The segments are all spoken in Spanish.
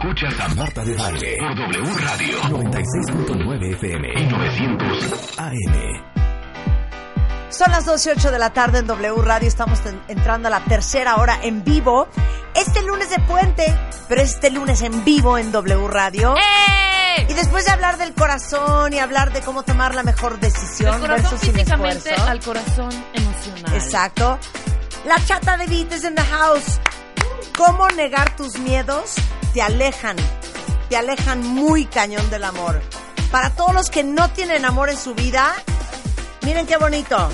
Escuchas a Marta de Baile por W Radio 96.9 FM y 900 AM. Son las 12.08 de la tarde en W Radio. Estamos entrando a la tercera hora en vivo. Este lunes de puente, pero este lunes en vivo en W Radio. ¡Eh! Y después de hablar del corazón y hablar de cómo tomar la mejor decisión Del corazón versus sin físicamente esfuerzo. al corazón emocional. Exacto. La chata de Beat is in the house. ¿Cómo negar tus miedos? Te alejan. Te alejan muy cañón del amor. Para todos los que no tienen amor en su vida, miren qué bonito.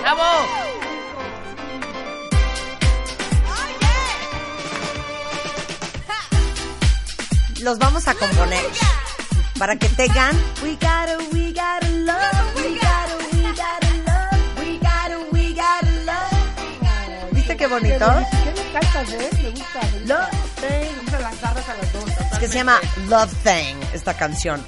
¡Bravo! Los vamos a componer para que tengan We gotta, we gotta love, we gotta, we gotta love, we gotta, we gotta love. ¿Viste qué bonito? ¿Qué me cantas, eh? Love Thing. Me gustan las garras a las dos. Es que se llama Love Thing, esta canción.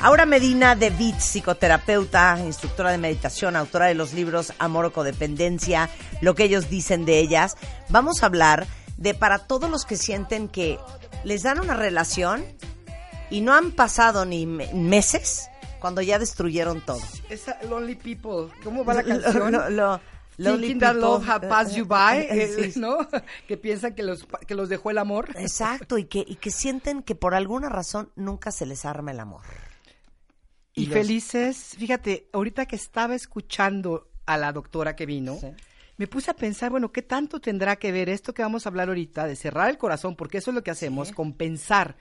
Aura Medina de Beat, psicoterapeuta, instructora de meditación, autora de los libros Amor o Codependencia, lo que ellos dicen de ellas. Vamos a hablar de para todos los que sienten que les dan una relación y no han pasado ni me- meses cuando ya destruyeron todo. Esa Lonely People. ¿Cómo va la canción? Lo- lo- Lonely That people. love have passed you by, Sí, eh, ¿no? Que piensan que los, que los dejó el amor. Exacto, y que, y que sienten que por alguna razón nunca se les arma el amor. Y, Y los- felices, fíjate, ahorita que estaba escuchando a la doctora que vino, Sí. me puse a pensar, bueno, ¿qué tanto tendrá que ver esto que vamos a hablar ahorita de cerrar el corazón? Porque eso es lo que hacemos, compensar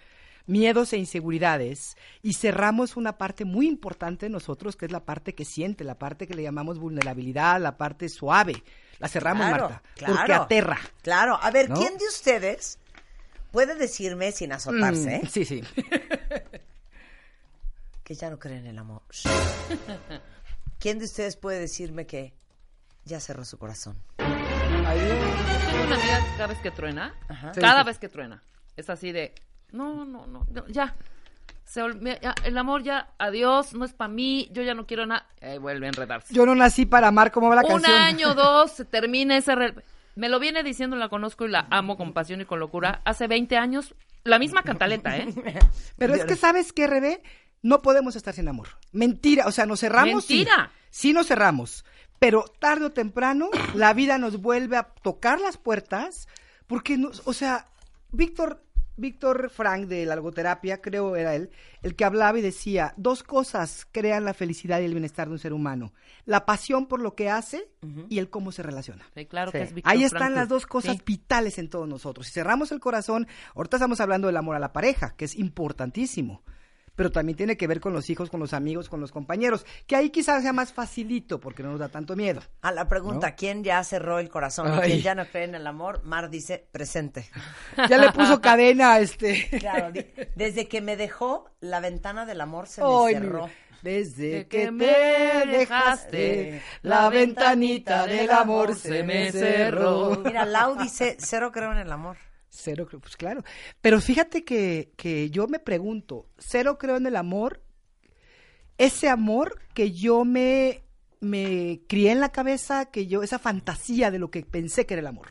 miedos e inseguridades y cerramos una parte muy importante de nosotros, que es la parte que siente, la parte que le llamamos vulnerabilidad, la parte suave. La cerramos, Claro, Marta, claro. porque aterra. Claro, a ver, ¿No? ¿quién de ustedes puede decirme sin azotarse Mm, sí, sí. que ya no cree en el amor? ¿Quién de ustedes puede decirme que ya cerró su corazón? Tengo una amiga cada vez que truena, Ajá. cada Sí. vez que truena, es así de, no, no, no, no, ya. Se ya, el amor ya, adiós, no es para mí, yo ya no quiero nada. Eh, vuelve a enredarse. Yo no nací para amar, ¿cómo va la Un canción? año, dos, se termina esa... re- Me lo viene diciendo, la conozco y la amo con pasión y con locura. Hace 20 años, la misma cantaleta, ¿eh? Pero es que, ¿sabes qué, Rebe? No podemos estar sin amor. Mentira, o sea, nos cerramos. sí. Mentira. Sí, nos cerramos. Pero tarde o temprano, la vida nos vuelve a tocar las puertas, porque, nos, o sea, Víctor, Víctor Frank de la logoterapia, creo era él, el que hablaba y decía, dos cosas crean la felicidad y el bienestar de un ser humano. La pasión por lo que hace y el cómo se relaciona. Sí, claro Sí. que es Víctor Ahí están las dos cosas Sí. vitales en todos nosotros. Si cerramos el corazón, ahorita estamos hablando del amor a la pareja, que es importantísimo. Pero también tiene que ver con los hijos, con los amigos, con los compañeros, que ahí quizás sea más facilito porque no nos da tanto miedo. A la pregunta, ¿No? ¿quién ya cerró el corazón Ay. quién ya no cree en el amor? Mar dice, presente. Ya le puso cadena a este. Claro, desde que me dejó, la ventana del amor se me Ay, mi- cerró. Desde De que que me dejaste, la ventanita del amor se me cerró. Mira, Lau dice, cero creo en el amor. Cero creo, pues claro. Pero fíjate que, que yo me pregunto, cero creo en el amor, ese amor que yo me, me crié en la cabeza, que yo, esa fantasía de lo que pensé que era el amor.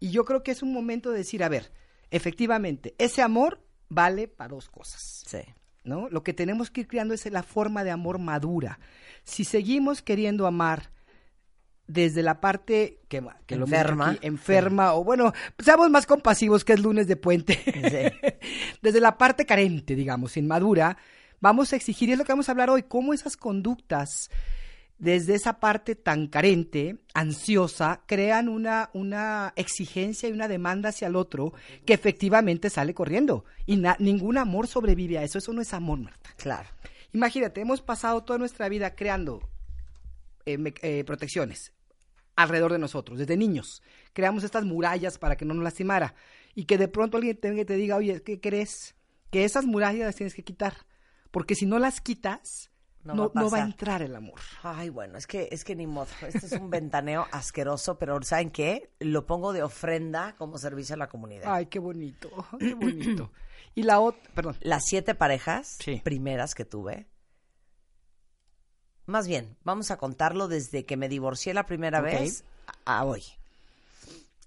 Y yo creo que es un momento de decir, a ver, efectivamente, ese amor vale para dos cosas. Sí. ¿no? Lo que tenemos que ir creando es la forma de amor madura. Si seguimos queriendo amar desde la parte que, Enferma. aquí, enferma, o bueno, seamos más compasivos que es lunes de puente, desde la parte carente, digamos, inmadura, vamos a exigir, y es lo que vamos a hablar hoy, cómo esas conductas desde esa parte tan carente, ansiosa, crean una, una exigencia y una demanda hacia el otro que efectivamente sale corriendo. Y na- ningún amor sobrevive a eso. Eso no es amor, Marta. Claro. Imagínate, hemos pasado toda nuestra vida creando eh, me- eh, protecciones alrededor de nosotros, desde niños. Creamos estas murallas para que no nos lastimara. Y que de pronto alguien y te diga, oye, ¿qué crees? Que esas murallas las tienes que quitar. Porque si no las quitas, No no, va a no va a pasar. entrar el amor. Ay, bueno, es que, es que ni modo. Este es un ventaneo asqueroso, pero ¿saben qué? Lo pongo de ofrenda como servicio a la comunidad. Ay, qué bonito, qué bonito. Y la otra, perdón. Las siete parejas Sí. primeras que tuve. Más bien, vamos a contarlo desde que me divorcié la primera vez a hoy.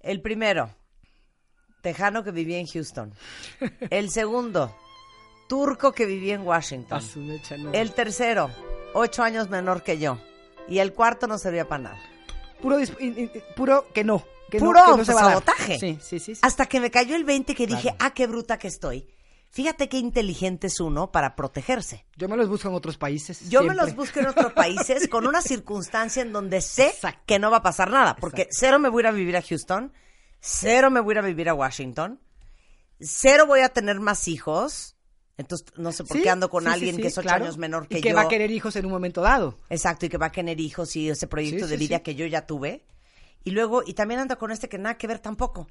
El primero, tejano que vivía en Houston. El segundo, turco que vivía en Washington. El tercero, ocho años menor que yo. Y el cuarto no servía para nada. Puro, puro que no. Que Puro no, que se sabotaje. Sí, sí, sí. sí. Hasta que me cayó el 20 que dije, Claro. ah, qué bruta que estoy. Fíjate qué inteligente es uno para protegerse. Yo me los busco en otros países. Yo me los busco en otros países con una circunstancia en donde sé Exacto. que no va a pasar nada. Porque Exacto. cero me voy a ir a vivir a Houston, cero me voy a ir a vivir a Washington, cero voy a tener más hijos. Entonces, no sé por Sí, qué ando con sí, alguien sí, que es ocho claro. años menor que y que yo. va a querer hijos en un momento dado. Exacto, y que va a tener hijos y ese proyecto de vida que yo ya tuve. Y luego, y también ando con este que nada que ver tampoco.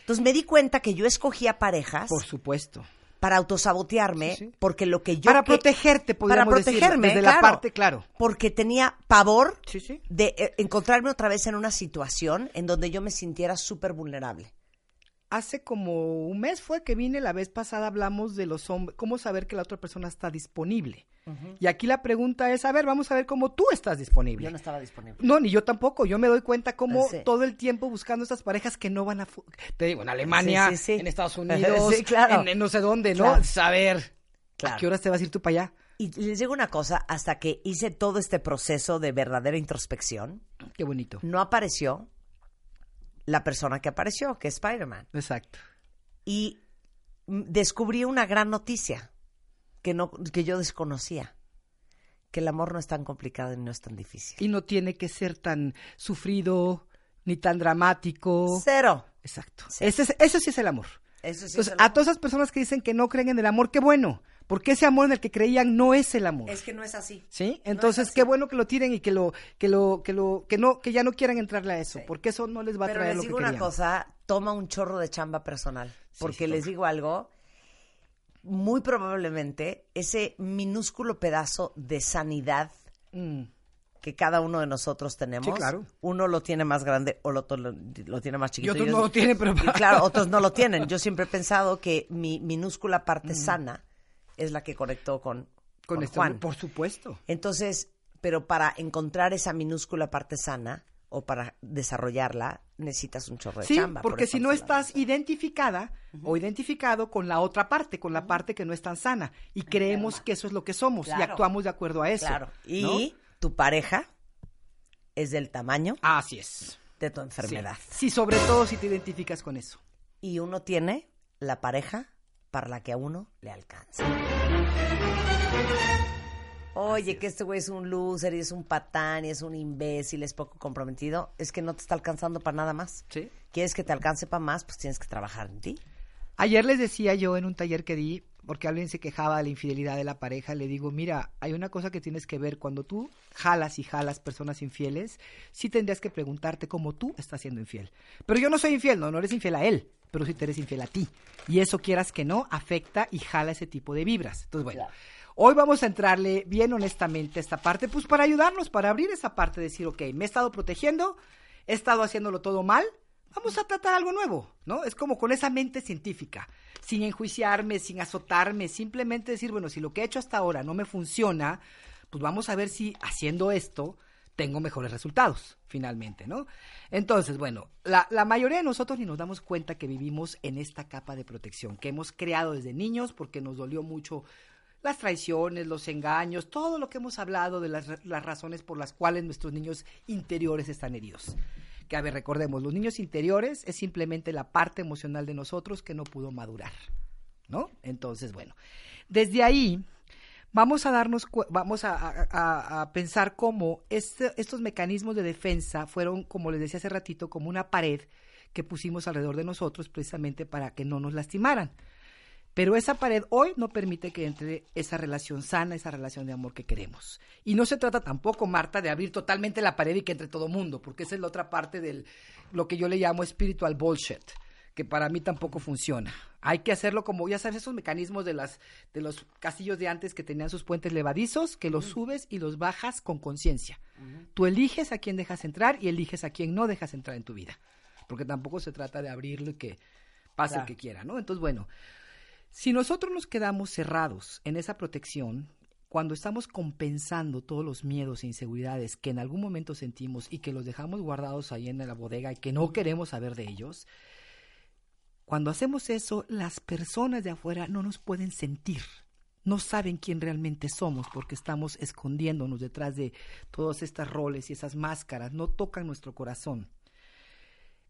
Entonces me di cuenta que yo escogía parejas Por supuesto. Para autosabotearme, Sí, sí. porque lo que yo... Para que- protegerte, Para decirlo, protegerme, la claro. parte, claro. Porque tenía pavor Sí, sí. de eh, encontrarme otra vez en una situación en donde yo me sintiera súper vulnerable. Hace como un mes fue que vine, la vez pasada hablamos de los hombres, cómo saber que la otra persona está disponible. Y aquí la pregunta es, a ver, vamos a ver cómo tú estás disponible. Yo no estaba disponible. No, ni yo tampoco. Yo me doy cuenta cómo Sí. todo el tiempo buscando estas parejas que no van a... Te digo, en Alemania, Sí, sí, sí. en Estados Unidos, claro. en, en no sé dónde, ¿no? Claro. Saber Claro. a qué horas te vas a ir tú para allá. Y les digo una cosa, hasta que hice todo este proceso de verdadera introspección, Qué bonito. no apareció la persona que apareció, que es Spider-Man. Exacto. Y descubrí una gran noticia que, no, que yo desconocía, que el amor no es tan complicado y no es tan difícil. Y no tiene que ser tan sufrido ni tan dramático. Cero. Exacto. Ese, es- eso sí es el amor. Eso sí Entonces, es el a amor. todas esas personas que dicen que no creen en el amor, qué bueno. Porque ese amor en el que creían no es el amor. Es que no es así. ¿Sí? Entonces, qué bueno que lo tiren y que lo, que lo, que lo, que no, que ya no quieran entrarle a eso, Sí. porque eso no les va a Pero traer les lo que digo una cosa, toma un chorro de chamba personal. Porque sí, les digo algo, muy probablemente ese minúsculo pedazo de sanidad Mm, que cada uno de nosotros tenemos, Sí, claro. uno lo tiene más grande o lo, lo, lo tiene más Y chiquito. otros Yo- no lo tienen, pero... y claro, otros no lo tienen. Yo siempre he pensado que mi minúscula parte sana es la que conectó con, Con con esto, Juan. por supuesto. Entonces, pero para encontrar esa minúscula parte sana o para desarrollarla, necesitas un chorro de Sí, chamba. por porque si no estás identificada o identificado con la otra parte, con la parte que no es tan sana, y creemos que eso es lo que somos y actuamos de acuerdo a eso. Claro. Y ¿no? tu pareja es del tamaño Así es. de tu Sí. enfermedad. Sí, sobre todo si te identificas con eso. Y uno tiene la pareja para la que a uno le alcanza. Oye, que este güey es un loser y es un patán y es un imbécil, es poco comprometido. Es que no te está alcanzando para nada más. Sí. ¿Quieres que te alcance para más? Pues tienes que trabajar en ti. Ayer les decía yo en un taller que di, porque alguien se quejaba de la infidelidad de la pareja, le digo, mira, hay una cosa que tienes que ver, cuando tú jalas y jalas personas infieles, sí tendrías que preguntarte cómo tú estás siendo infiel. Pero yo no soy infiel, no, no eres infiel a él, pero sí te eres infiel a ti. Y eso quieras que no, afecta y jala ese tipo de vibras. Entonces, bueno. Claro. Hoy vamos a entrarle bien honestamente a esta parte, pues para ayudarnos, para abrir esa parte, decir, ok, me he estado protegiendo, he estado haciéndolo todo mal, vamos a tratar algo nuevo, ¿no? Es como con esa mente científica, sin enjuiciarme, sin azotarme, simplemente decir, bueno, si lo que he hecho hasta ahora no me funciona, pues vamos a ver si haciendo esto tengo mejores resultados, finalmente, ¿no? Entonces, bueno, la, mayoría de nosotros ni nos damos cuenta que vivimos en esta capa de protección, que hemos creado desde niños porque nos dolió mucho las traiciones, los engaños, todo lo que hemos hablado de las, las razones por las cuales nuestros niños interiores están heridos. Que a ver, recordemos, los niños interiores es simplemente la parte emocional de nosotros que no pudo madurar, ¿no? Entonces, bueno, desde ahí vamos a darnos, vamos a pensar cómo este- estos mecanismos de defensa fueron, como les decía hace ratito, como una pared que pusimos alrededor de nosotros precisamente para que no nos lastimaran. Pero esa pared hoy no permite que entre esa relación sana, esa relación de amor que queremos. Y no se trata tampoco, Marta, de abrir totalmente la pared y que entre todo mundo, porque esa es la otra parte del lo que yo le llamo spiritual bullshit, que para mí tampoco funciona. Hay que hacerlo como, ya sabes, esos mecanismos de las de los castillos de antes que tenían sus puentes levadizos, que los subes y los bajas con conciencia. Tú eliges a quién dejas entrar y eliges a quién no dejas entrar en tu vida, porque tampoco se trata de abrirlo y que pase Claro. el que quiera, ¿no? Entonces, bueno, si nosotros nos quedamos cerrados en esa protección, cuando estamos compensando todos los miedos e inseguridades que en algún momento sentimos y que los dejamos guardados ahí en la bodega y que no queremos saber de ellos, Cuando hacemos eso, las personas de afuera no nos pueden sentir. No saben quién realmente somos porque estamos escondiéndonos detrás de todos estos roles y esas máscaras. No tocan nuestro corazón.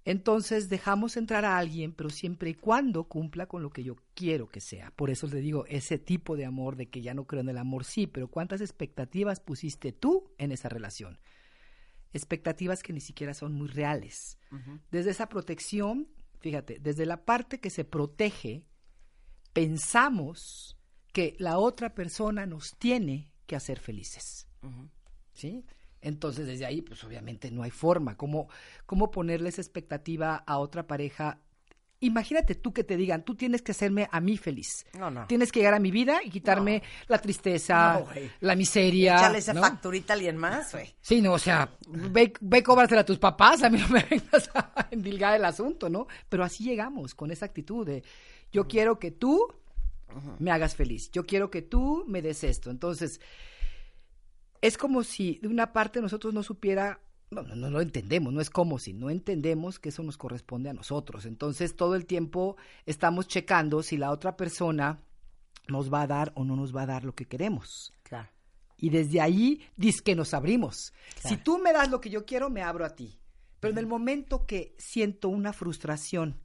Entonces dejamos entrar a alguien, pero siempre y cuando cumpla con lo que yo quiero que sea. Por eso le digo, ese tipo de amor de que ya no creo en el amor, sí, pero ¿cuántas expectativas pusiste tú en esa relación? Expectativas que ni siquiera son muy reales. Desde esa protección, fíjate, desde la parte que se protege, pensamos que la otra persona nos tiene que hacer felices. ¿Sí? Entonces, desde ahí, pues obviamente no hay forma. ¿Cómo, cómo ponerles expectativa a otra pareja? Imagínate tú que te digan, tú tienes que hacerme a mí feliz. No, no. Tienes que llegar a mi vida y quitarme la tristeza, No, la miseria. Échale esa ¿no? facturita a alguien más, güey. Sí, no, o sea, ve, ve cóbrasela a tus papás, a mí no me vengas a endilgar el asunto, ¿no? Pero así llegamos, con esa actitud de, yo quiero que tú me hagas feliz, yo quiero que tú me des esto. Entonces, es como si de una parte nosotros no supiera, no, no, no lo entendemos, no es como si no entendemos que eso nos corresponde a nosotros. Entonces, todo el tiempo estamos checando si la otra persona nos va a dar o no nos va a dar lo que queremos. Claro. Y desde ahí dice que nos abrimos. Claro. Si tú me das lo que yo quiero, me abro a ti. Pero en el momento que siento una frustración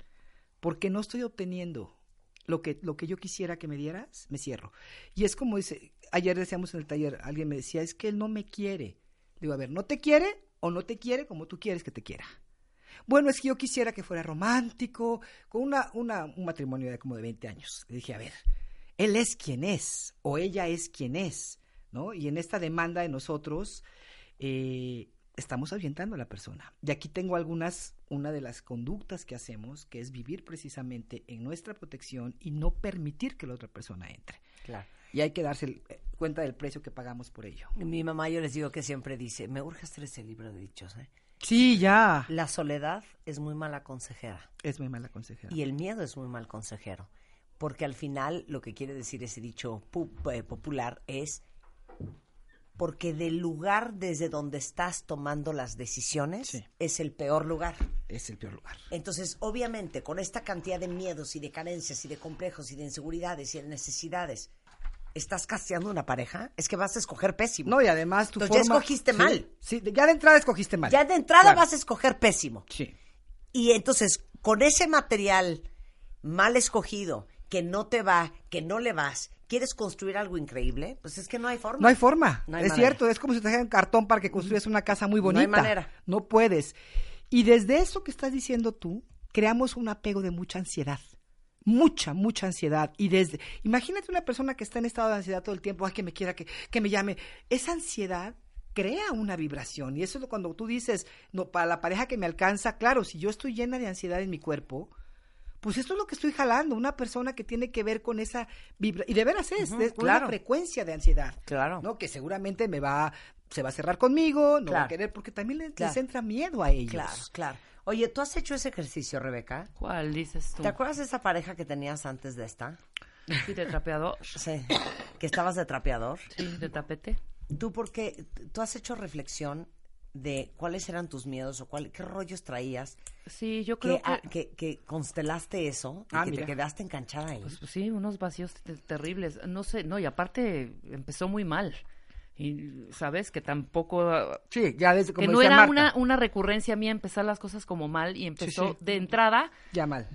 porque no estoy obteniendo lo que, lo que yo quisiera que me dieras, me cierro. Y es como dice, ayer decíamos en el taller, alguien me decía, es que él no me quiere. Digo, a ver, ¿no te quiere o no te quiere como tú quieres que te quiera? Bueno, es que yo quisiera que fuera romántico, con una, una, un matrimonio de como de 20 años. Le dije, a ver, él es quien es, o ella es quien es, ¿no? Y en esta demanda de nosotros, eh, estamos ahuyentando a la persona. Y aquí tengo algunas, una de las conductas que hacemos, que es vivir precisamente en nuestra protección y no permitir que la otra persona entre. Claro. Y hay que darse el- eh, cuenta del precio que pagamos por ello. Mi mamá, yo les digo que siempre dice, me urge hacer ese libro de dichos, ¿eh? Sí, ya. La soledad es muy mala consejera Es muy mala consejera. y el miedo es muy mal consejero. Porque al final lo que quiere decir ese dicho eh, popular es porque del lugar desde donde estás tomando las decisiones Sí. es el peor lugar. Es el peor lugar. Entonces, obviamente, con esta cantidad de miedos y de carencias y de complejos y de inseguridades y de necesidades, ¿estás casteando una pareja? Es que vas a escoger pésimo. No, y además tu Entonces ya forma- escogiste Sí, mal. Sí, ya de entrada escogiste mal. Ya de entrada Claro. vas a escoger pésimo. Sí. Y entonces, con ese material mal escogido, que no te va, que no le vas, ¿quieres construir algo increíble? Pues es que no hay forma. No hay forma. No hay es manera. cierto, es como si te dejaran cartón para que construyas una casa muy No hay bonita. manera. No puedes. Y desde eso que estás diciendo tú, creamos un apego de mucha ansiedad. Mucha, mucha ansiedad. Y desde, imagínate una persona que está en estado de ansiedad todo el tiempo, ay, que me quiera, que, que me llame. Esa ansiedad crea una vibración. Y eso es cuando tú dices, no, para la pareja que me alcanza, claro, si yo estoy llena de ansiedad en mi cuerpo, pues esto es lo que estoy jalando, una persona que tiene que ver con esa vibra y de veras es, es con claro. una frecuencia de ansiedad. Claro. ¿no? Que seguramente me va, se va a cerrar conmigo, no va a querer, porque también les, Claro. les entra miedo a ellos. Claro, claro. Oye, ¿tú has hecho ese ejercicio, Rebeca? ¿Cuál dices tú? ¿Te acuerdas de esa pareja que tenías antes de esta? Sí, de trapeador. Sí. Que estabas de trapeador. Sí, de tapete. ¿Tú por qué? ¿Tú has hecho reflexión de cuáles eran tus miedos o cuál, qué rollos traías? Sí, yo Que, creo que... que, que constelaste eso y Ah, que mira. te quedaste enganchada ahí. Pues, sí, unos vacíos te- terribles. No sé, no, y aparte empezó muy mal. Y sabes que tampoco... ah, Sí, ya desde como que no era Marta, una, una recurrencia mía empezar las cosas como mal y empezó sí. de entrada. Ya mal.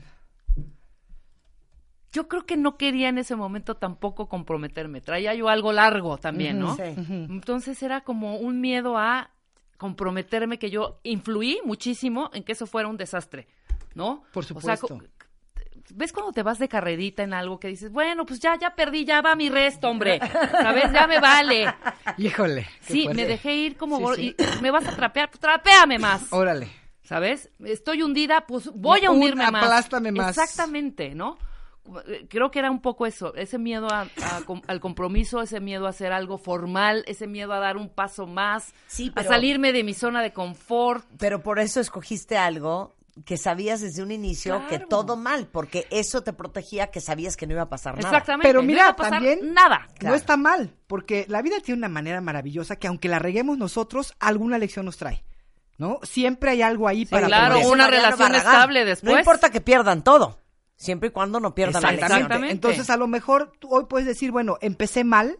Yo creo que no quería en ese momento tampoco comprometerme. Traía yo algo largo también, ¿no? Sí. Entonces era como un miedo a comprometerme que yo influí muchísimo en que eso fuera un desastre, ¿no? Por O sea, supuesto. ¿Ves cuando te vas de carrerita en algo que dices, bueno, pues ya, ya perdí, ya va mi resto, hombre, ¿sabes? Ya me vale. Híjole. Sí, fuerte. me dejé ir como, Sí, gor- sí. y me vas a trapear, pues trapéame más. Órale. ¿sabes? Estoy hundida, pues voy a Un- hundirme más. aplástame más. Exactamente, ¿no? Eh, Creo que era un poco eso, ese miedo a- al compromiso, ese miedo a hacer algo formal, ese miedo a dar un paso más, Sí, a salirme de mi zona de confort. Pero por eso escogiste algo que sabías desde un inicio que todo mal, porque eso te protegía que sabías que no iba a pasar nada. Exactamente. Pero no mira, iba a pasar también- nada. Claro. No está mal, porque la vida tiene una manera maravillosa que aunque la reguemos nosotros, alguna lección nos trae. ¿No? Siempre hay algo ahí para claro, aprender. una Mariano relación Barragán. estable después. No importa que pierdan todo. Siempre y cuando no pierdan la lección. Exactamente. Entonces, a lo mejor tú hoy puedes decir, bueno, empecé mal,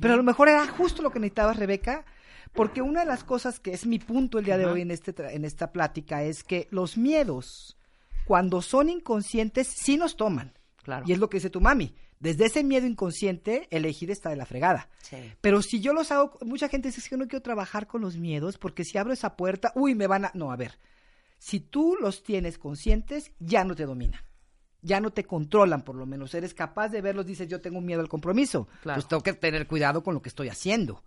pero a lo mejor era justo lo que necesitabas, Rebeca, porque una de las cosas que es mi punto el día de hoy en, este, tra- en esta plática es que los miedos, cuando son inconscientes, sí nos toman. Claro. Y es lo que dice tu mami. Desde ese miedo inconsciente, elegir está de la fregada. Sí. Pero si yo los hago, mucha gente dice "Es que no quiero trabajar con los miedos porque si abro esa puerta, uy, me van a... No, a ver, si tú los tienes conscientes, ya no te dominan. Ya no te controlan, por lo menos. Eres capaz de verlos, dices, yo tengo miedo al compromiso. Claro. Pues tengo que tener cuidado con lo que estoy haciendo.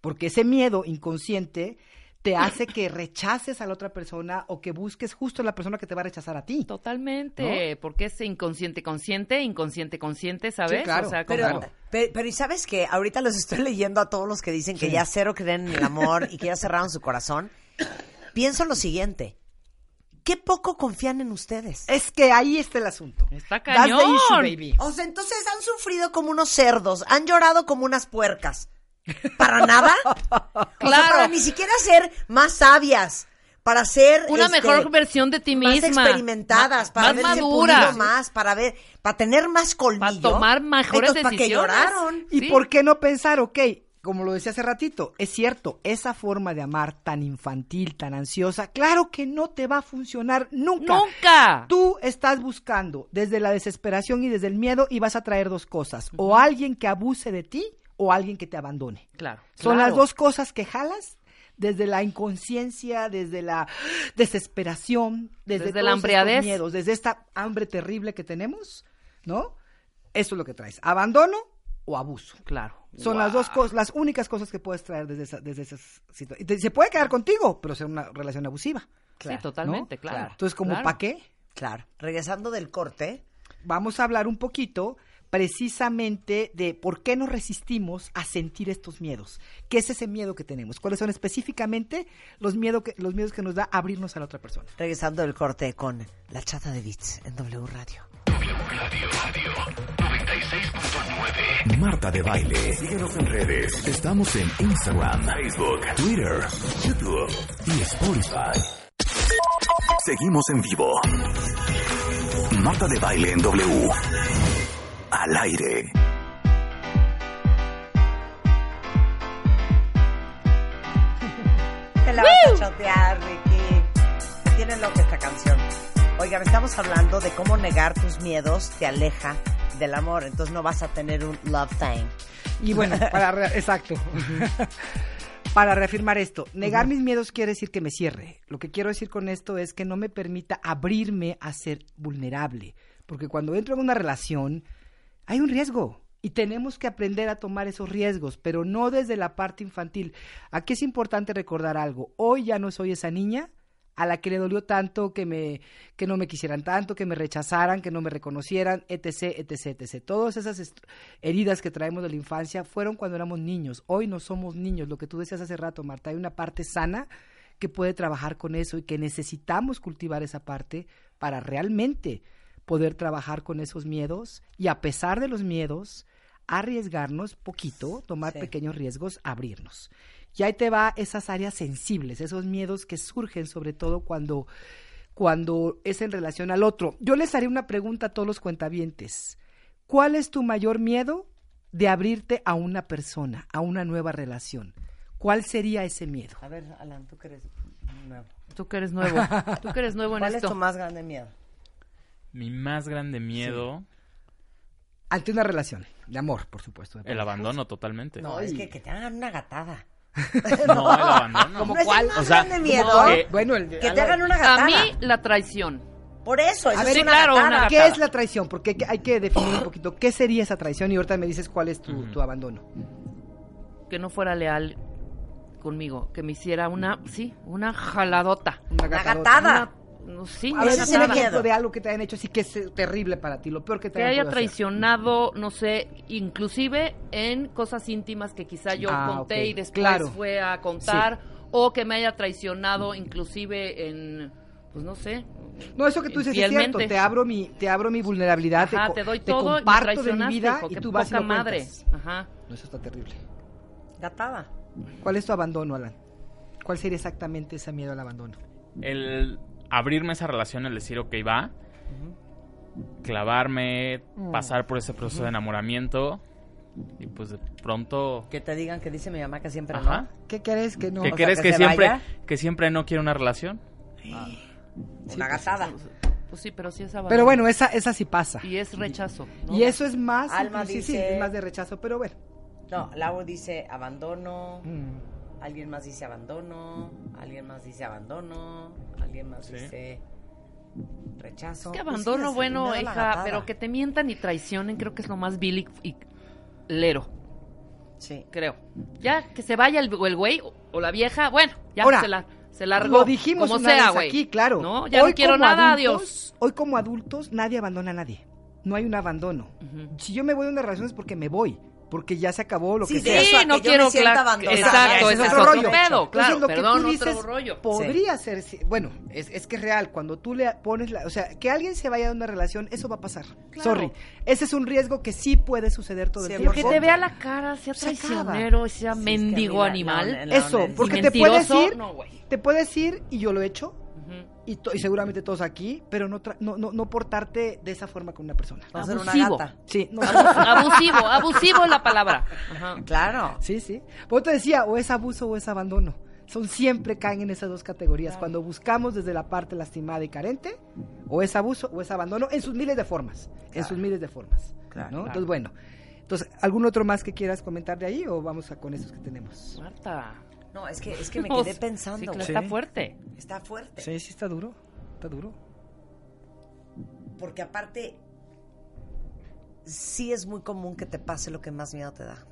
Porque ese miedo inconsciente te hace que rechaces a la otra persona o que busques justo a la persona que te va a rechazar a ti. Totalmente, porque es inconsciente consciente, inconsciente consciente, ¿sabes? Sí, claro. O sea, como Pero, pe- pero, ¿y sabes que Ahorita los estoy leyendo a todos los que dicen que ya cero creen en el amor y que ya cerraron su corazón. Pienso lo siguiente. ¿Qué poco confían en ustedes? Es que ahí está el asunto. Está That's the cañón. issue, baby. O sea, entonces han sufrido como unos cerdos, han llorado como unas puercas. ¿Para nada? Claro. Claro. para ni siquiera ser más sabias, para ser una este, mejor versión de ti más misma. experimentadas, Ma- para más madura. más, para ver, para tener más colmillo. Para tomar mejores Entonces, ¿para qué decisiones. lloraron? ¿Y Sí. por qué no pensar, ok, como lo decía hace ratito, es cierto, esa forma de amar tan infantil, tan ansiosa, claro que no te va a funcionar nunca. Nunca. Tú estás buscando desde la desesperación y desde el miedo y vas a traer dos cosas, o alguien que abuse de ti o alguien que te abandone. Claro. Son Claro. las dos cosas que jalas desde la inconsciencia, desde la desesperación, desde, Desde todos la estos miedos, desde esta hambre terrible que tenemos, ¿no? Eso es lo que traes, abandono o abuso. Claro. Son las dos cosas, las únicas cosas que puedes traer desde esa, desde esas situaciones. Se puede quedar contigo, pero ser una relación abusiva. sí, totalmente, ¿no? claro. Entonces, como Claro. ¿para qué? Claro. Regresando del corte, Vamos a hablar un poquito precisamente de por qué nos resistimos a sentir estos miedos. ¿Qué es ese miedo que tenemos? ¿Cuáles son específicamente los, miedo que, los miedos que nos da abrirnos a la otra persona? regresando del corte con la chata de Beats en W Radio. Marta de Baile. Síguenos en redes. Estamos en Instagram, Facebook, Twitter, YouTube y Spotify. Seguimos en vivo. Marta de Baile en W. Al aire. Te la vas a chotear, Ricky. Tiene loca esta canción. Oigan, estamos hablando de cómo negar tus miedos te aleja del amor. Entonces no vas a tener un love thing. Y bueno, para re- exacto. para reafirmar esto, negar mis miedos quiere decir que me cierre. Lo que quiero decir con esto es que no me permita abrirme a ser vulnerable. Porque cuando entro en una relación, hay un riesgo. Y tenemos que aprender a tomar esos riesgos, pero no desde la parte infantil. Aquí es importante recordar algo. Hoy ya no soy esa niña a la que le dolió tanto que me que no me quisieran tanto, que me rechazaran, que no me reconocieran, etc, etc, etc. Todas esas heridas que traemos de la infancia fueron cuando éramos niños. Hoy no somos niños, lo que tú decías hace rato, Marta, hay una parte sana que puede trabajar con eso y que necesitamos cultivar esa parte para realmente poder trabajar con esos miedos y a pesar de los miedos, arriesgarnos poquito, tomar Sí. pequeños riesgos, abrirnos. Y ahí te va esas áreas sensibles, esos miedos que surgen sobre todo cuando, cuando es en relación al otro. Yo les haré una pregunta a todos los cuentavientes. ¿Cuál es tu mayor miedo de abrirte a una persona, a una nueva relación? ¿Cuál sería ese miedo? A ver, Alan, tú que eres nuevo. Tú que eres nuevo. Tú que eres nuevo en ¿Cuál es tu más grande miedo? Mi más grande miedo, Ante una relación, de amor, por supuesto. de el abandono totalmente. No, es que, que te hagan una gatada. No, el abandono. ¿Como ¿No es cuál? el más O sea, miedo? que- Bueno, el, Que te hagan una gatada. A mí, la traición. Por eso, eso A es ver, una claro, gatada. una ¿Qué es la traición? Porque hay que, hay que definir un poquito. ¿Qué sería esa traición? Y ahorita me dices cuál es tu, tu abandono. Que no fuera leal conmigo. Que me hiciera una, sí, una jaladota. Una Una gatadota. gatada. No, sí, A ver, un ejemplo miedo. de algo que te hayan hecho así que es terrible para ti, lo peor que te que haya hacer. traicionado, no sé, inclusive en cosas íntimas que quizá yo Ah, conté y después Claro. fue a contar, o que me haya traicionado inclusive en, pues no sé. No, eso que tú dices es cierto. Te abro mi, te abro mi vulnerabilidad, Ajá, te doy todo y me comparto de mi vida hijo, y tú vas y poca lo madre. cuentas. Ajá. No, eso está terrible. Gatada. ¿Cuál es tu abandono, Alan? ¿Cuál sería exactamente ese miedo al abandono? el abrirme esa relación, el decir, ok, va, clavarme, Mm. pasar por ese proceso de enamoramiento y pues de pronto... Que te digan que dice mi mamá que siempre Ajá. no. ¿Qué crees que no? ¿Qué O sea, crees que que, siempre vaya. que siempre no quiero una relación? Una gasada. Pues sí, pero sí es abandono. Pero bueno, esa, esa sí pasa. Y es rechazo. ¿no? Y eso es más, Alma inclusive, sí, dice- es más de rechazo, pero bueno. No, Laura dice abandono. Mm. Alguien más dice abandono. Alguien más dice abandono. Alguien más Sí. dice rechazo. Es que Pues sí, abandono, es bueno, hija, pero que te mientan y traicionen, creo que es lo más vil y, y lero, Sí. creo. Ya que se vaya el, el güey o, o la vieja, bueno, ya Ahora, se, la, se largó. Lo dijimos como una sea, vez güey. aquí, claro. No, ya no quiero como nada, adultos, adiós. Hoy como adultos nadie abandona a nadie. No hay un abandono. Ujú. Si yo me voy de una relación es porque me voy, porque ya se acabó lo Sí, que sea. Sí, no quiero me sienta cla- abandonada. Exacto, Ese es otro otro rollo. pedo, Entonces, claro. lo que tú otro dices rollo. Podría ser, bueno, es, es que es real. Cuando tú le pones la, o sea, que alguien se vaya de una relación, eso va a pasar. Claro. Sorry, ese es un riesgo que sí puede suceder todo el Sí, tiempo. Que te vea la cara, sea Se acaba. traicionero, sea Sí, es que mendigo mira, animal. no, Eso, porque te puedes mentiroso, ir, no, güey. te puedes ir y yo lo he hecho. Y, to- y seguramente todos aquí, pero no, tra- no, no, no portarte de esa forma con una persona. Va a ser una Abusivo. gata. Sí, no, Abusivo, abusivo es la palabra. Ajá. Claro. sí, sí. Por eso te decía, o es abuso o es abandono. Son siempre caen en esas dos categorías. Cuando buscamos desde la parte lastimada y carente, o es abuso o es abandono en sus miles de formas. En sus miles de formas. Claro, ¿no? claro. Entonces, bueno. Entonces, ¿algún otro más que quieras comentar de ahí o vamos a con esos que tenemos? Marta. No, es que, es que me quedé pensando. sí, claro, está fuerte. Está fuerte. Sí, sí está duro. Está duro. Porque aparte, sí es muy común que te pase lo que más miedo te da.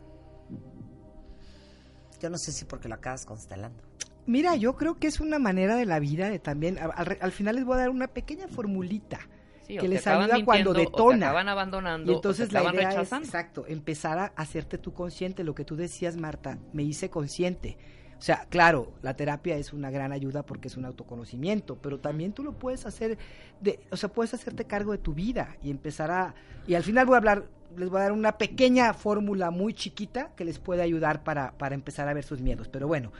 Yo no sé si porque lo acabas constelando. Mira, yo creo que es una manera de la vida de también. Al, al final les voy a dar una pequeña formulita Sí, que les ayuda cuando mintiendo, o detona. te acaban abandonando. Y entonces o te la idea rechazando. es, exacto, empezar a hacerte tú consciente, lo que tú decías, Marta, me hice consciente. O sea, claro, la terapia es una gran ayuda porque es un autoconocimiento, pero también tú lo puedes hacer, de, o sea, puedes hacerte cargo de tu vida y empezar a... Y al final voy a hablar, les voy a dar una pequeña fórmula muy chiquita que les puede ayudar para, para empezar a ver sus miedos. Pero bueno,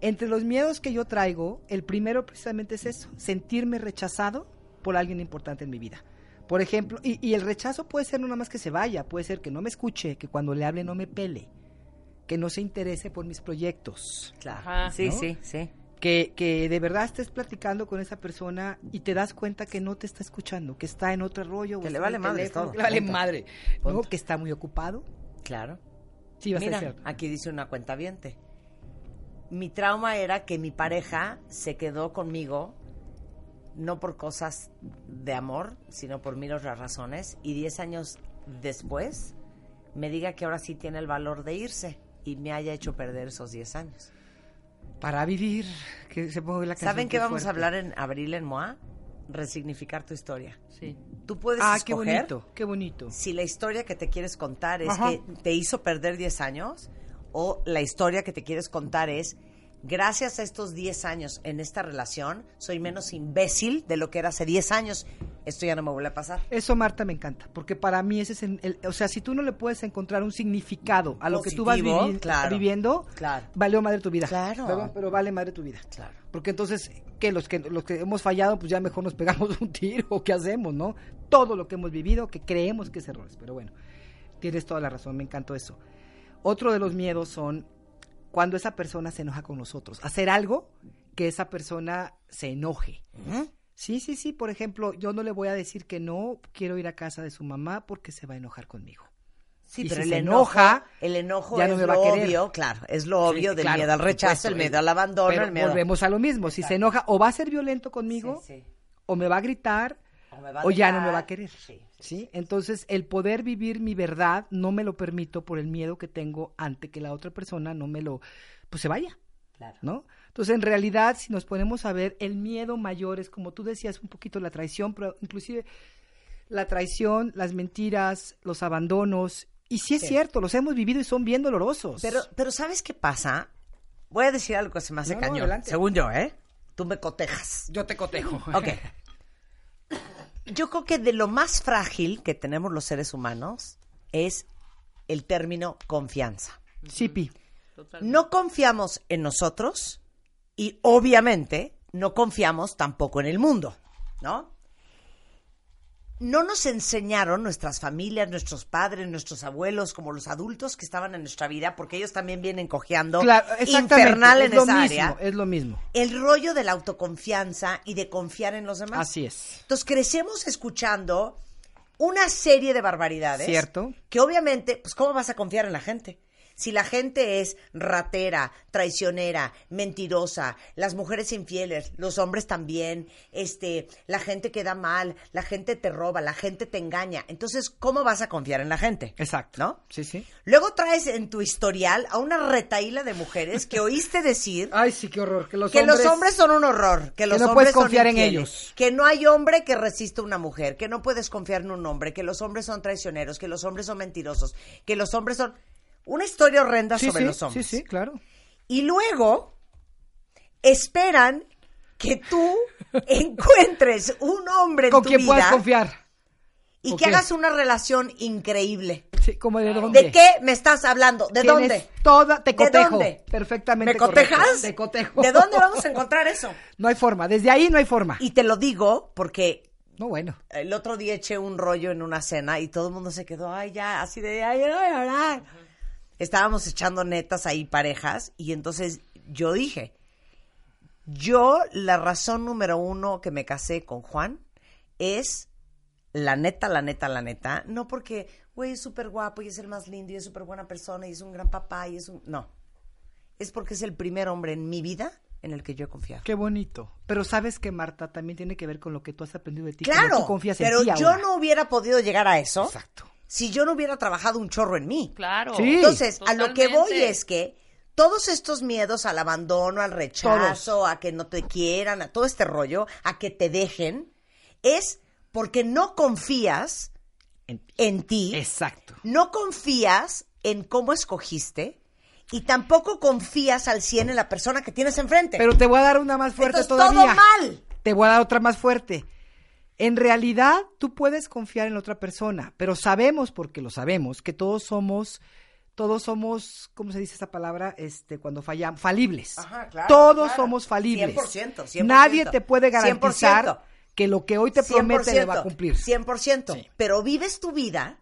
entre los miedos que yo traigo, el primero precisamente es eso, sentirme rechazado por alguien importante en mi vida. Por ejemplo, y, y el rechazo puede ser no nada más que se vaya, puede ser que no me escuche, que cuando le hable no me pele, que no se interese por mis proyectos, Claro. Ajá. sí, ¿no? sí, sí. que, que de verdad estés platicando con esa persona y te das cuenta que no te está escuchando, que está en otro rollo. o Que le vale madre teléfono, todo, que le vale punto. madre, que está muy ocupado. Claro. Sí, va a ser Mira, cierto. aquí dice una cuenta Mi trauma era que mi pareja se quedó conmigo no por cosas de amor, sino por mil otras razones, y diez años después me diga que ahora sí tiene el valor de irse y me haya hecho perder esos diez años. Para vivir, que se ponga la. ¿Saben qué vamos a hablar en abril en MOA? Resignificar tu historia. Sí. Tú puedes Ah, qué escoger bonito, qué bonito. si la historia que te quieres contar es Ajá. que te hizo perder 10 años o la historia que te quieres contar es gracias a estos 10 años en esta relación soy menos imbécil de lo que era hace 10 años. Esto ya no me vuelve a pasar. Eso, Marta, me encanta, porque para mí ese es el, el- o sea, si tú no le puedes encontrar un significado a lo que tú vas vivi- claro. viviendo, Claro. valió madre tu vida. Claro. Perdón, pero vale madre tu vida. Claro. Porque entonces, ¿qué? Los que, los que hemos fallado, pues ya mejor nos pegamos un tiro, ¿o ¿qué hacemos, no? Todo lo que hemos vivido, que creemos que es errores, pero bueno, tienes toda la razón, me encantó eso. Otro de los miedos son cuando esa persona se enoja con nosotros. Hacer algo que esa persona se enoje. Ujú. Sí, sí, sí. Por ejemplo, yo no le voy a decir que no quiero ir a casa de su mamá porque se va a enojar conmigo. Sí, Y pero si el se enojo, enoja, el enojo ya es no me va lo a querer. obvio, claro, es lo obvio Sí, del claro, miedo al rechazo, supuesto, el miedo eh, al abandono, Pero el miedo. volvemos a lo mismo. Si se enoja, o va a ser violento conmigo, Sí, sí. o me va a gritar, O me va a o ya no me va a querer. Sí, Sí, Entonces, el poder vivir mi verdad no me lo permito por el miedo que tengo ante que la otra persona no me lo, pues se vaya. Claro. ¿no? Entonces, en realidad, si nos ponemos a ver, el miedo mayor es, como tú decías, un poquito la traición, pero inclusive la traición, las mentiras, los abandonos. Y sí es Sí. cierto, los hemos vivido y son bien dolorosos. Pero, pero ¿sabes qué pasa? Voy a decir algo que se me hace No, cañón. según yo, ¿eh? Tú me cotejas. yo te cotejo. Ok. Yo creo que de lo más frágil que tenemos los seres humanos es el término confianza. Sí, Pi. No confiamos en nosotros y obviamente no confiamos tampoco en el mundo, ¿no? No nos enseñaron nuestras familias, nuestros padres, nuestros abuelos, como los adultos que estaban en nuestra vida, porque ellos también vienen cojeando Claro, infernal es en lo esa mismo, área. Es lo mismo. El rollo de la autoconfianza y de confiar en los demás. Así es. Entonces crecemos escuchando una serie de barbaridades. Cierto. Que obviamente, pues ¿cómo vas a confiar en la gente? Si la gente es ratera, traicionera, mentirosa, las mujeres infieles, los hombres también, este, la gente queda mal, la gente te roba, la gente te engaña. Entonces, ¿cómo vas a confiar en la gente? Exacto. ¿No? Sí, sí. Luego traes en tu historial a una retaíla de mujeres que oíste decir Ay, sí, qué horror. Que los que hombres... los hombres son un horror, que los no hombres puedes confiar son en ellos. que no hay hombre que resista a una mujer, que no puedes confiar en un hombre, que los hombres son traicioneros, que los hombres son mentirosos, que los hombres son una historia horrenda Sí, sobre sí, los hombres. sí, sí, claro. Y luego esperan que tú encuentres un hombre en Con tu quien vida puedas confiar. y ¿O que hagas una relación increíble. Sí, como de dónde. ¿De qué me estás hablando? ¿De Tienes dónde? Toda, te ¿De cotejo. dónde? Perfectamente ¿Me correcto. cotejas? Te cotejo. ¿De dónde vamos a encontrar eso? No hay forma. Desde ahí no hay forma. Y te lo digo porque No, bueno. el otro día eché un rollo en una cena y todo el mundo se quedó, ay, ya, así de, ay, no voy a llorar. Estábamos echando netas ahí parejas y entonces yo dije, yo la razón número uno que me casé con Juan es la neta, la neta, la neta, no porque, güey, es súper guapo y es el más lindo y es súper buena persona y es un gran papá y es un... No, es porque es el primer hombre en mi vida en el que yo he confiado. Qué bonito. Pero sabes que Marta también tiene que ver con lo que tú has aprendido de ti. Claro, tú confías en pero ti yo ahora. no hubiera podido llegar a eso Exacto. Si yo no hubiera trabajado un chorro en mí. Claro. Sí. Entonces, a lo que voy es que todos estos miedos al abandono, al rechazo, a que no te quieran, a todo este rollo, a que te dejen, es porque no confías En- en ti, Exacto. no confías en cómo escogiste y tampoco confías al 100 en la persona que tienes enfrente. Pero te voy a dar una más fuerte Entonces, todavía. todo mal. Te voy a dar otra más fuerte. En realidad, tú puedes confiar en la otra persona, pero sabemos, porque lo sabemos, que todos somos, todos somos, ¿cómo se dice esa palabra? Este, cuando fallamos, falibles. Ajá, claro, todos claro. somos falibles. 100%, 100%. Nadie te puede garantizar 100%. que lo que hoy te promete le va a cumplir. 100%. Sí. Pero vives tu vida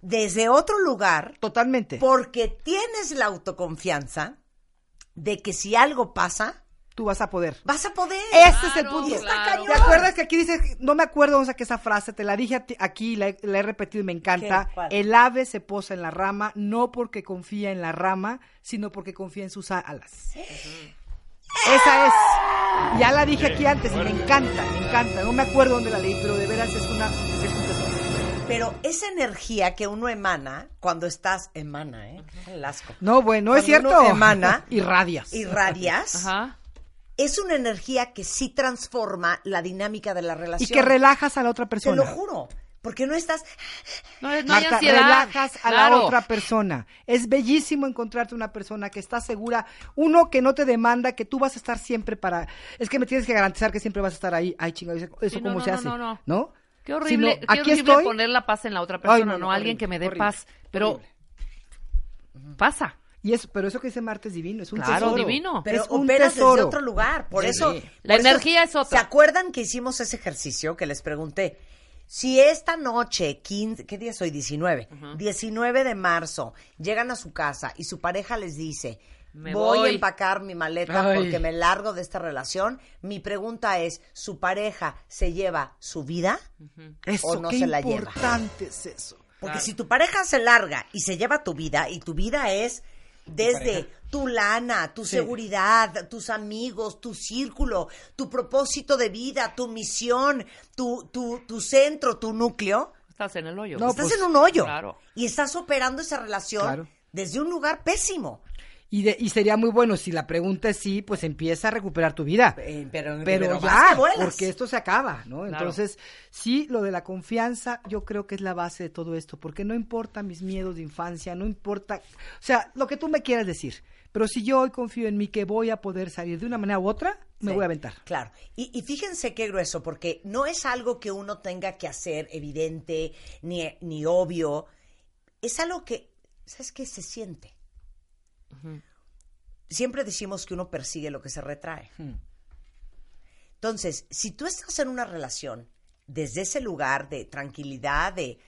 desde otro lugar Totalmente. porque tienes la autoconfianza de que si algo pasa, Tú vas a poder. vas a poder. Ese es el punto. Y está claro. cañón. ¿Te acuerdas que aquí dice, no me acuerdo dónde saqué esa frase, te la dije aquí, la, he- la he repetido y me encanta. El ave se posa en la rama, no porque confía en la rama, sino porque confía en sus alas. Esa es. Ya la dije aquí antes y me encanta, me encanta. No me acuerdo dónde la leí, pero de veras es una... Es un tesoro. Pero esa energía que uno emana cuando estás, emana, ¿eh? El asco. No, bueno, es cierto. uno emana, Irradias. Irradias. Ajá. Es una energía que sí transforma la dinámica de la Y relación. que relajas a la otra Te persona. lo juro. Porque no estás. No, no hay Marta, ansiedad. relajas a Claro. la otra persona. Es bellísimo encontrarte una persona que está segura, uno que no te demanda, que tú vas a estar siempre para... Es que me tienes que garantizar que siempre vas a estar ahí. Ay, chingado, ¿eso Sí, no, cómo no, se no, hace? no, no. ¿No? Qué horrible, Sino, qué aquí horrible estoy. poner la paz en la otra Ay, persona, no, no, alguien horrible, que me dé horrible, paz. Pero horrible. pasa. Y eso, pero eso que dice Marta es divino, es un Claro, tesoro. divino. Pero es un operas tesoro. desde otro lugar. Por Sí. eso. La por eso, energía es otra. ¿Se acuerdan que hicimos ese ejercicio que les pregunté? Si esta noche, 15, ¿qué día soy? 19. 19 de marzo, llegan a su casa y su pareja les dice, Me voy, a empacar mi maleta Ay. porque me largo de esta relación. Mi pregunta es, ¿su pareja se lleva su vida? Eso, o no qué se la lleva. importante es eso. Porque si tu pareja se larga y se lleva tu vida, y tu vida es desde tu lana, tu seguridad, tus amigos, tu círculo, tu propósito de vida, tu misión, tu, tu, tu centro, tu núcleo, Estás en el hoyo. No, estás pues, en un hoyo. claro. Y estás operando esa relación Claro. desde un lugar pésimo. Y, de, y sería muy bueno, si la pregunta es sí, pues empieza a recuperar tu vida. Eh, pero pero, ya, porque esto se acaba, ¿no? Claro. Entonces, sí, lo de la confianza, yo creo que es la base de todo esto, porque no importa mis miedos de infancia, no importa, o sea, lo que tú me quieras decir, pero si yo hoy confío en mí que voy a poder salir de una manera u otra, me Sí, voy a aventar. Claro. Y, y fíjense qué grueso, porque no es algo que uno tenga que hacer evidente ni, ni obvio. Es algo que, ¿sabes qué? Se siente. Siempre decimos que uno persigue lo que se retrae. Entonces, si tú estás en una relación desde ese lugar de tranquilidad, de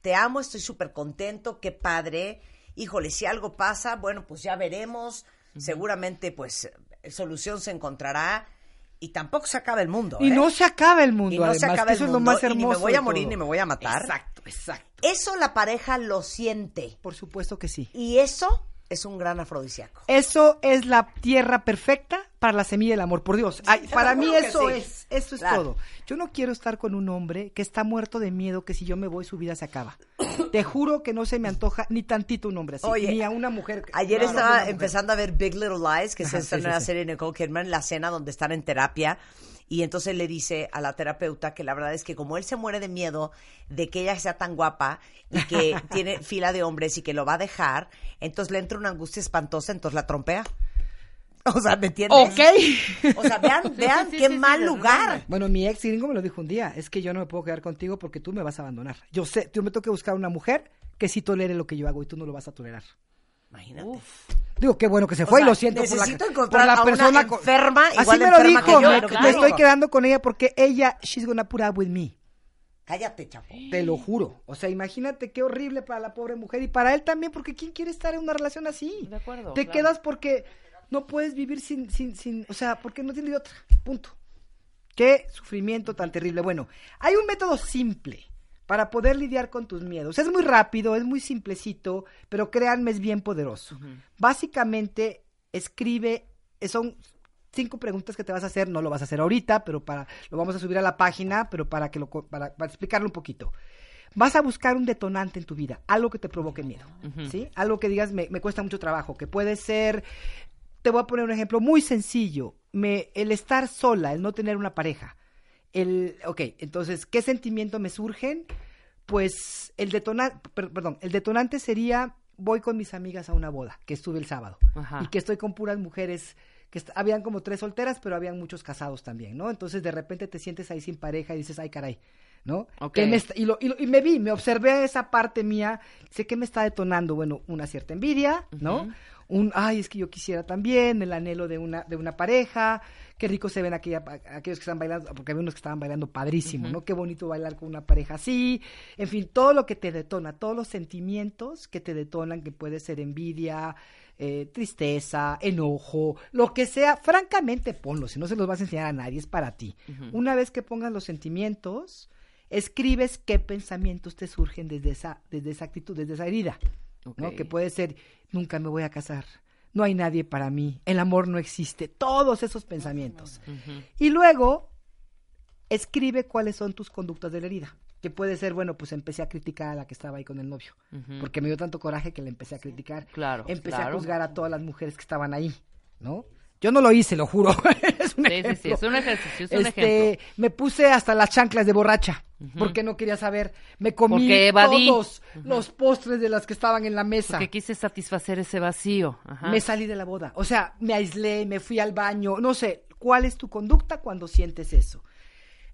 te amo, estoy súper contento, qué padre. Híjole, si algo pasa, bueno, pues ya veremos. Seguramente, pues, solución se encontrará. Y tampoco se acaba el mundo. Y ¿eh? no se acaba el mundo, Y no además, se acaba el eso mundo. es lo más y hermoso. ni me voy a morir ni me voy a matar. Exacto, exacto. Eso la pareja lo siente. Por supuesto que sí. Y eso es un gran afrodisíaco. Eso es la tierra perfecta para la semilla del amor, por Dios. Ay, para mí eso sí. es, eso es Claro. todo. Yo no quiero estar con un hombre que está muerto de miedo que si yo me voy su vida se acaba. Te juro que no se me antoja ni tantito un hombre así, Oye, ni a una mujer. Ayer no, estaba empezando a ver Big Little Lies, que Ajá, es esta sí, sí, nueva sí. serie de Nicole Kidman, la cena donde están en terapia. Y entonces le dice a la terapeuta que la verdad es que como él se muere de miedo de que ella sea tan guapa y que tiene fila de hombres y que lo va a dejar, entonces le entra una angustia espantosa, entonces la trompea. O sea, ¿me entiendes? Ok. O sea, vean, vean sí, qué sí, mal sí, lugar. Bueno, mi ex gringo me lo dijo un día, es que yo no me puedo quedar contigo porque tú me vas a abandonar. Yo sé, yo me tengo que buscar una mujer que sí tolere lo que yo hago y tú no lo vas a tolerar. Imagínate. Digo, qué bueno que se fue sea, y lo siento por la, por la a una persona con- enferma Así igual de me lo enferma dijo, que yo, me, estoy quedando con ella porque ella, she's gonna put up with me. Cállate, chapo. Te lo juro. O sea, imagínate qué horrible para la pobre mujer y para él también, porque ¿quién quiere estar en una relación así? De acuerdo, Te claro. quedas porque no puedes vivir sin, sin, sin, o sea, porque no tienes de otra. Punto. Qué sufrimiento tan terrible. Bueno, hay un método simple para poder lidiar con tus miedos. Es muy rápido, es muy simplecito, pero créanme, es bien poderoso. Básicamente, escribe, eh, son cinco preguntas que te vas a hacer, no lo vas a hacer ahorita, pero para, lo vamos a subir a la página, pero para que lo, para, para explicarlo un poquito. Vas a buscar un detonante en tu vida, algo que te provoque miedo, ¿sí? Algo que digas, me, me cuesta mucho trabajo, que puede ser, te voy a poner un ejemplo muy sencillo, me, el estar sola, el no tener una pareja. El, ok, entonces, ¿qué sentimiento me surgen? Pues el detonante, perdón, el detonante sería, voy con mis amigas a una boda, que estuve el sábado, Ajá. y que estoy con puras mujeres, que habían como tres solteras, pero habían muchos casados también, ¿no? Entonces de repente te sientes ahí sin pareja y dices, ay caray, ¿no? Ok. ¿Qué me está- y, lo- y lo- y me vi, me observé esa parte mía, sé que me está detonando, bueno, una cierta envidia, ¿no? Un, ay, es que yo quisiera también, el anhelo de una, de una pareja, qué rico se ven aquella, aquellos que están bailando, porque había unos que estaban bailando padrísimo, ¿no? Qué bonito bailar con una pareja así, en fin, todo lo que te detona, todos los sentimientos que te detonan, que puede ser envidia, eh, tristeza, enojo, lo que sea, francamente ponlo, si no se los vas a enseñar a nadie, es para ti. Una vez que pongas los sentimientos, escribes qué pensamientos te surgen desde esa, desde esa actitud, desde esa herida, ¿no? Que puede ser, nunca me voy a casar, no hay nadie para mí, el amor no existe, todos esos pensamientos. Y luego, escribe cuáles son tus conductas de la herida. Que puede ser, bueno, pues empecé a criticar a la que estaba ahí con el novio. Porque me dio tanto coraje que le empecé a criticar. Claro, Empecé a juzgar a todas las mujeres que estaban ahí, ¿no? Yo no lo hice, lo juro. es un Sí, sí, ejemplo. sí, es un ejercicio, es un Este, ejemplo. Me puse hasta las chanclas de borracha. Porque no quería saber. Me comí todos los postres de las que estaban en la mesa. Porque quise satisfacer ese vacío. Ajá. Me salí de la boda. O sea, me aislé, me fui al baño. No sé, ¿cuál es tu conducta cuando sientes eso?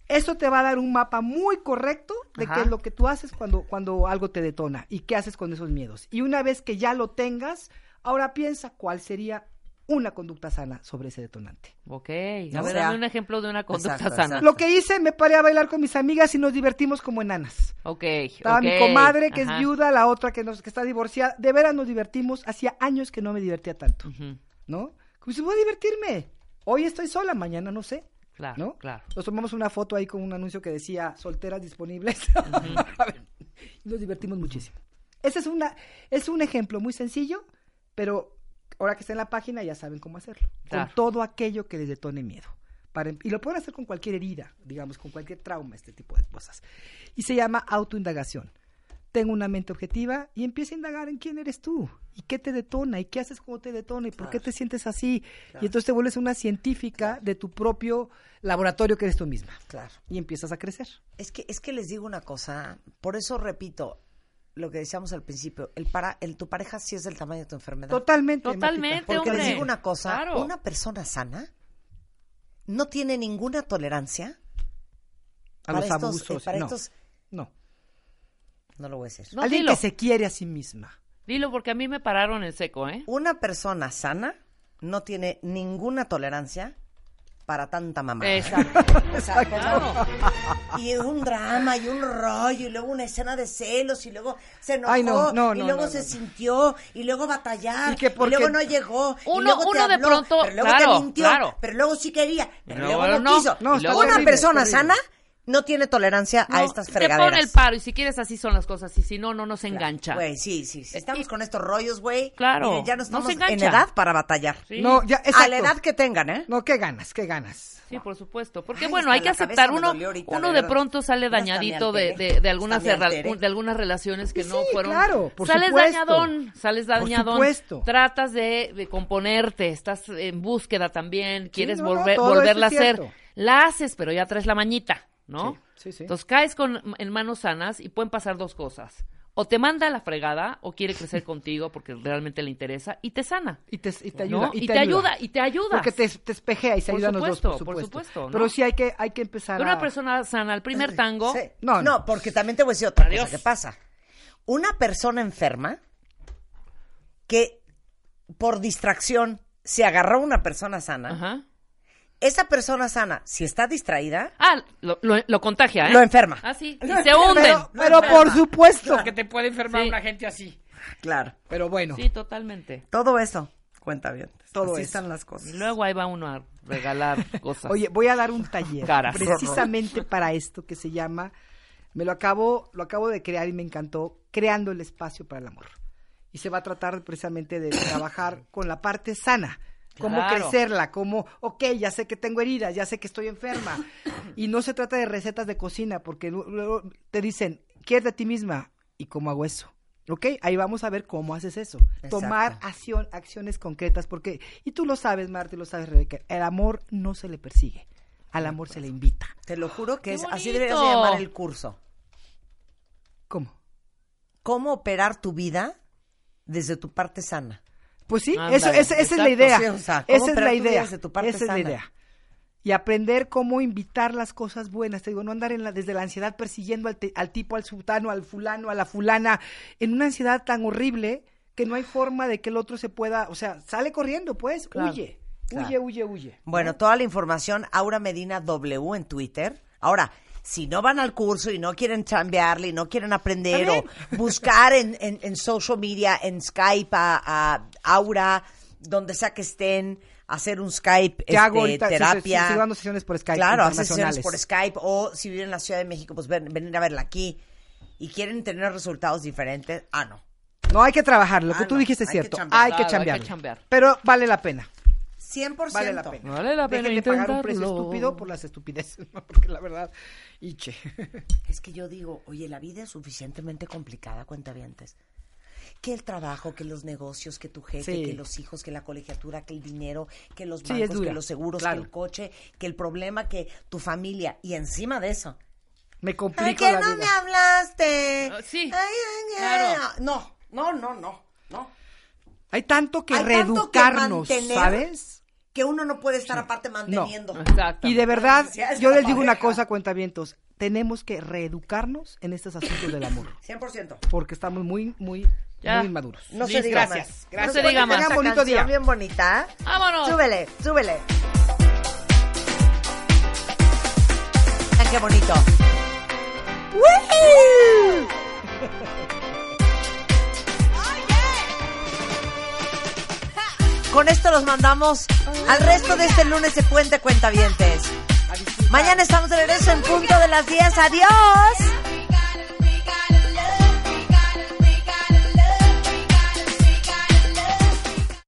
Eso te va a dar un mapa muy correcto de Ajá. qué es lo que tú haces cuando, cuando algo te detona y qué haces con esos miedos. Y una vez que ya lo tengas, ahora piensa cuál sería una conducta sana sobre ese detonante. Ok. A O ver, sea, dame un ejemplo de una conducta exacto, sana. exacto. Lo que hice, me paré a bailar con mis amigas y nos divertimos como enanas. Ok. Estaba mi comadre que ajá. es viuda, la otra que, nos, que está divorciada. De veras nos divertimos. Hacía años que no me divertía tanto. ¿no? Como si voy a divertirme. Hoy estoy sola, mañana no sé. Claro, ¿no? claro. Nos tomamos una foto ahí con un anuncio que decía solteras disponibles. A ver, y nos divertimos muchísimo. Ese es una, es un ejemplo muy sencillo, pero ahora que está en la página ya saben cómo hacerlo. Claro. Con todo aquello que les detone miedo. Para, y lo pueden hacer con cualquier herida, digamos, con cualquier trauma, este tipo de cosas. Y se llama autoindagación. Tengo una mente objetiva y empieza a indagar en quién eres tú y qué te detona y qué haces cuando te detona y por qué te sientes así. Y entonces te vuelves una científica de tu propio laboratorio que eres tú misma. Claro. Y empiezas a crecer. Es que, es que les digo una cosa, por eso repito lo que decíamos al principio, el para, el, tu pareja sí es del tamaño de tu enfermedad. Totalmente. Totalmente. Porque les digo una cosa, Claro. una persona sana no tiene ninguna tolerancia A para los estos, abusos. eh, para no, estos, no. no lo voy a decir. No, Alguien dilo. que se quiere a sí misma. Dilo porque a mí me pararon en seco, ¿eh? Una persona sana no tiene ninguna tolerancia para tanta mamá. Exacto. O sea, Claro. y un drama y un rollo y luego una escena de celos y luego se enojó Ay, no, no, y luego no, se no. sintió y luego batallar Y que porque- luego no llegó y Uno- te uno de pronto- pero luego claro, te mintió claro. pero luego sí quería pero luego luego no, no. quiso No, Y luego- una terrible, persona terrible. sana no tiene tolerancia a No, estas te fregaderas pone el paro y si quieres así son las cosas y si no, no nos engancha. Güey, sí, sí, sí. Estamos con estos rollos, güey. Claro, miren, Ya no no estamos se en edad para batallar. Sí. No, ya, A exacto. la edad que tengan, ¿eh? No, qué ganas, qué ganas. Sí, por supuesto. Porque Ay, bueno, hay que aceptar. Uno, ahorita, uno de pronto sale dañadito de, de, de algunas de algunas relaciones que Sí, no fueron. claro, por sales supuesto. dañadón, sales Por dañadón. supuesto. Tratas de, de componerte, estás en búsqueda también, quieres no, no, volver, volverla a hacer. La haces, pero ya traes la mañita, ¿no? Sí, sí, sí. Entonces caes con, en manos sanas y pueden pasar dos cosas. O te manda a la fregada o quiere crecer contigo porque realmente le interesa y te sana. Y te, y te ¿no? ayuda. Y, te ayuda, y te ayuda. Porque te, te espejea y se Por ayudan los dos, supuesto, por por supuesto. supuesto, ¿no? Pero sí hay que, hay que empezar Pero a... una persona sana, al primer tango, Sí. No, No, no. porque también te voy a decir otra Adiós. cosa que pasa. Una persona enferma que por distracción se agarró a una persona sana, ajá. Esa persona sana, si está distraída, Ah, lo, lo, lo contagia, ¿eh? lo enferma. Ah, sí. Y se hunden. Pero, por supuesto que te puede enfermar Sí. una gente así. Claro. Pero bueno, Sí, totalmente. Todo eso cuenta bien. Todo Así eso. están las cosas. Y luego ahí va uno a regalar cosas. oye, voy a dar un taller Caras. precisamente para esto que se llama, me lo acabo, lo acabo de crear y me encantó, creando el espacio para el amor. Y se va a tratar precisamente de trabajar con la parte sana. Cómo Claro. crecerla, cómo, ok, ya sé que tengo heridas, ya sé que estoy enferma. Y no se trata de recetas de cocina, porque lu- luego te dicen, quiérete a ti misma. ¿Y cómo hago eso? ¿Ok? Ahí vamos a ver cómo haces eso. Exacto. Tomar acción, acciones concretas, porque, y tú lo sabes, Marta, y lo sabes, Rebeca, el amor no se le persigue, al amor se le invita. Te lo juro que ¡Qué es así deberías de llamar el curso. ¿Cómo? Cómo operar tu vida desde tu parte sana. Pues sí, Ándale, eso, esa, esa es la idea. sí, o sea, cómo esa es la idea. tu parte esa es la idea. Y aprender cómo invitar las cosas buenas. Te digo, no andar en la, desde la ansiedad persiguiendo al, te- al tipo, al sultano, al fulano, a la fulana, en una ansiedad tan horrible que no hay forma de que el otro se pueda, o sea, sale corriendo, pues, Claro, huye, claro. huye, huye, huye. Bueno, toda la información, Aura Medina W en Twitter. Ahora, si no van al curso y no quieren chambearle y no quieren aprender o buscar en, en- en social media, en Skype a, a Aura, donde sea que estén, hacer un Skype, ¿Qué hago este, ahorita? Sí, sí, terapia. sí, dando sesiones por Skype Claro, hacer sesiones por Skype o si viven en la Ciudad de México, pues ven- venir a verla aquí y quieren tener resultados diferentes. Ah, no. No, hay que trabajar, lo Ah, que tú no, dijiste es hay que cierto, chambear. hay que Claro, hay que chambear. Pero vale la pena. 100%. Vale la pena. Vale la pena Dejen de pagar un precio intentarlo. estúpido por las estupideces, ¿no? porque la verdad, iche. Es que yo digo, oye, la vida es suficientemente complicada, cuentavientes. Que el trabajo, que los negocios, que tu jefe, Sí. que los hijos, que la colegiatura, que el dinero, que los Sí, bancos, dura, que los seguros, claro. que el coche, que el problema, que tu familia. Y encima de eso. Me Ay, complico que la no vida. me hablaste. Ah, sí, Ay, ay, ay. claro. No, no, no, no, no. Hay tanto que Hay tanto que reeducarnos, mantener. ¿sabes? Que uno no puede estar aparte manteniendo. Exacto. Y de verdad, yo la les digo una pareja. cosa, cuentavientos, tenemos que reeducarnos en estos asuntos del amor, 100%. porque estamos muy, muy, Ya. muy inmaduros. No se diga Gracias, más. gracias. No se diga más. esa Bonito canción día. bien bonita. Vámonos. Súbele, súbele. Vean qué bonito. Con esto los mandamos al resto de este lunes de Puente Cuentavientes. Mañana estamos de regreso en punto de las 10. ¡Adiós!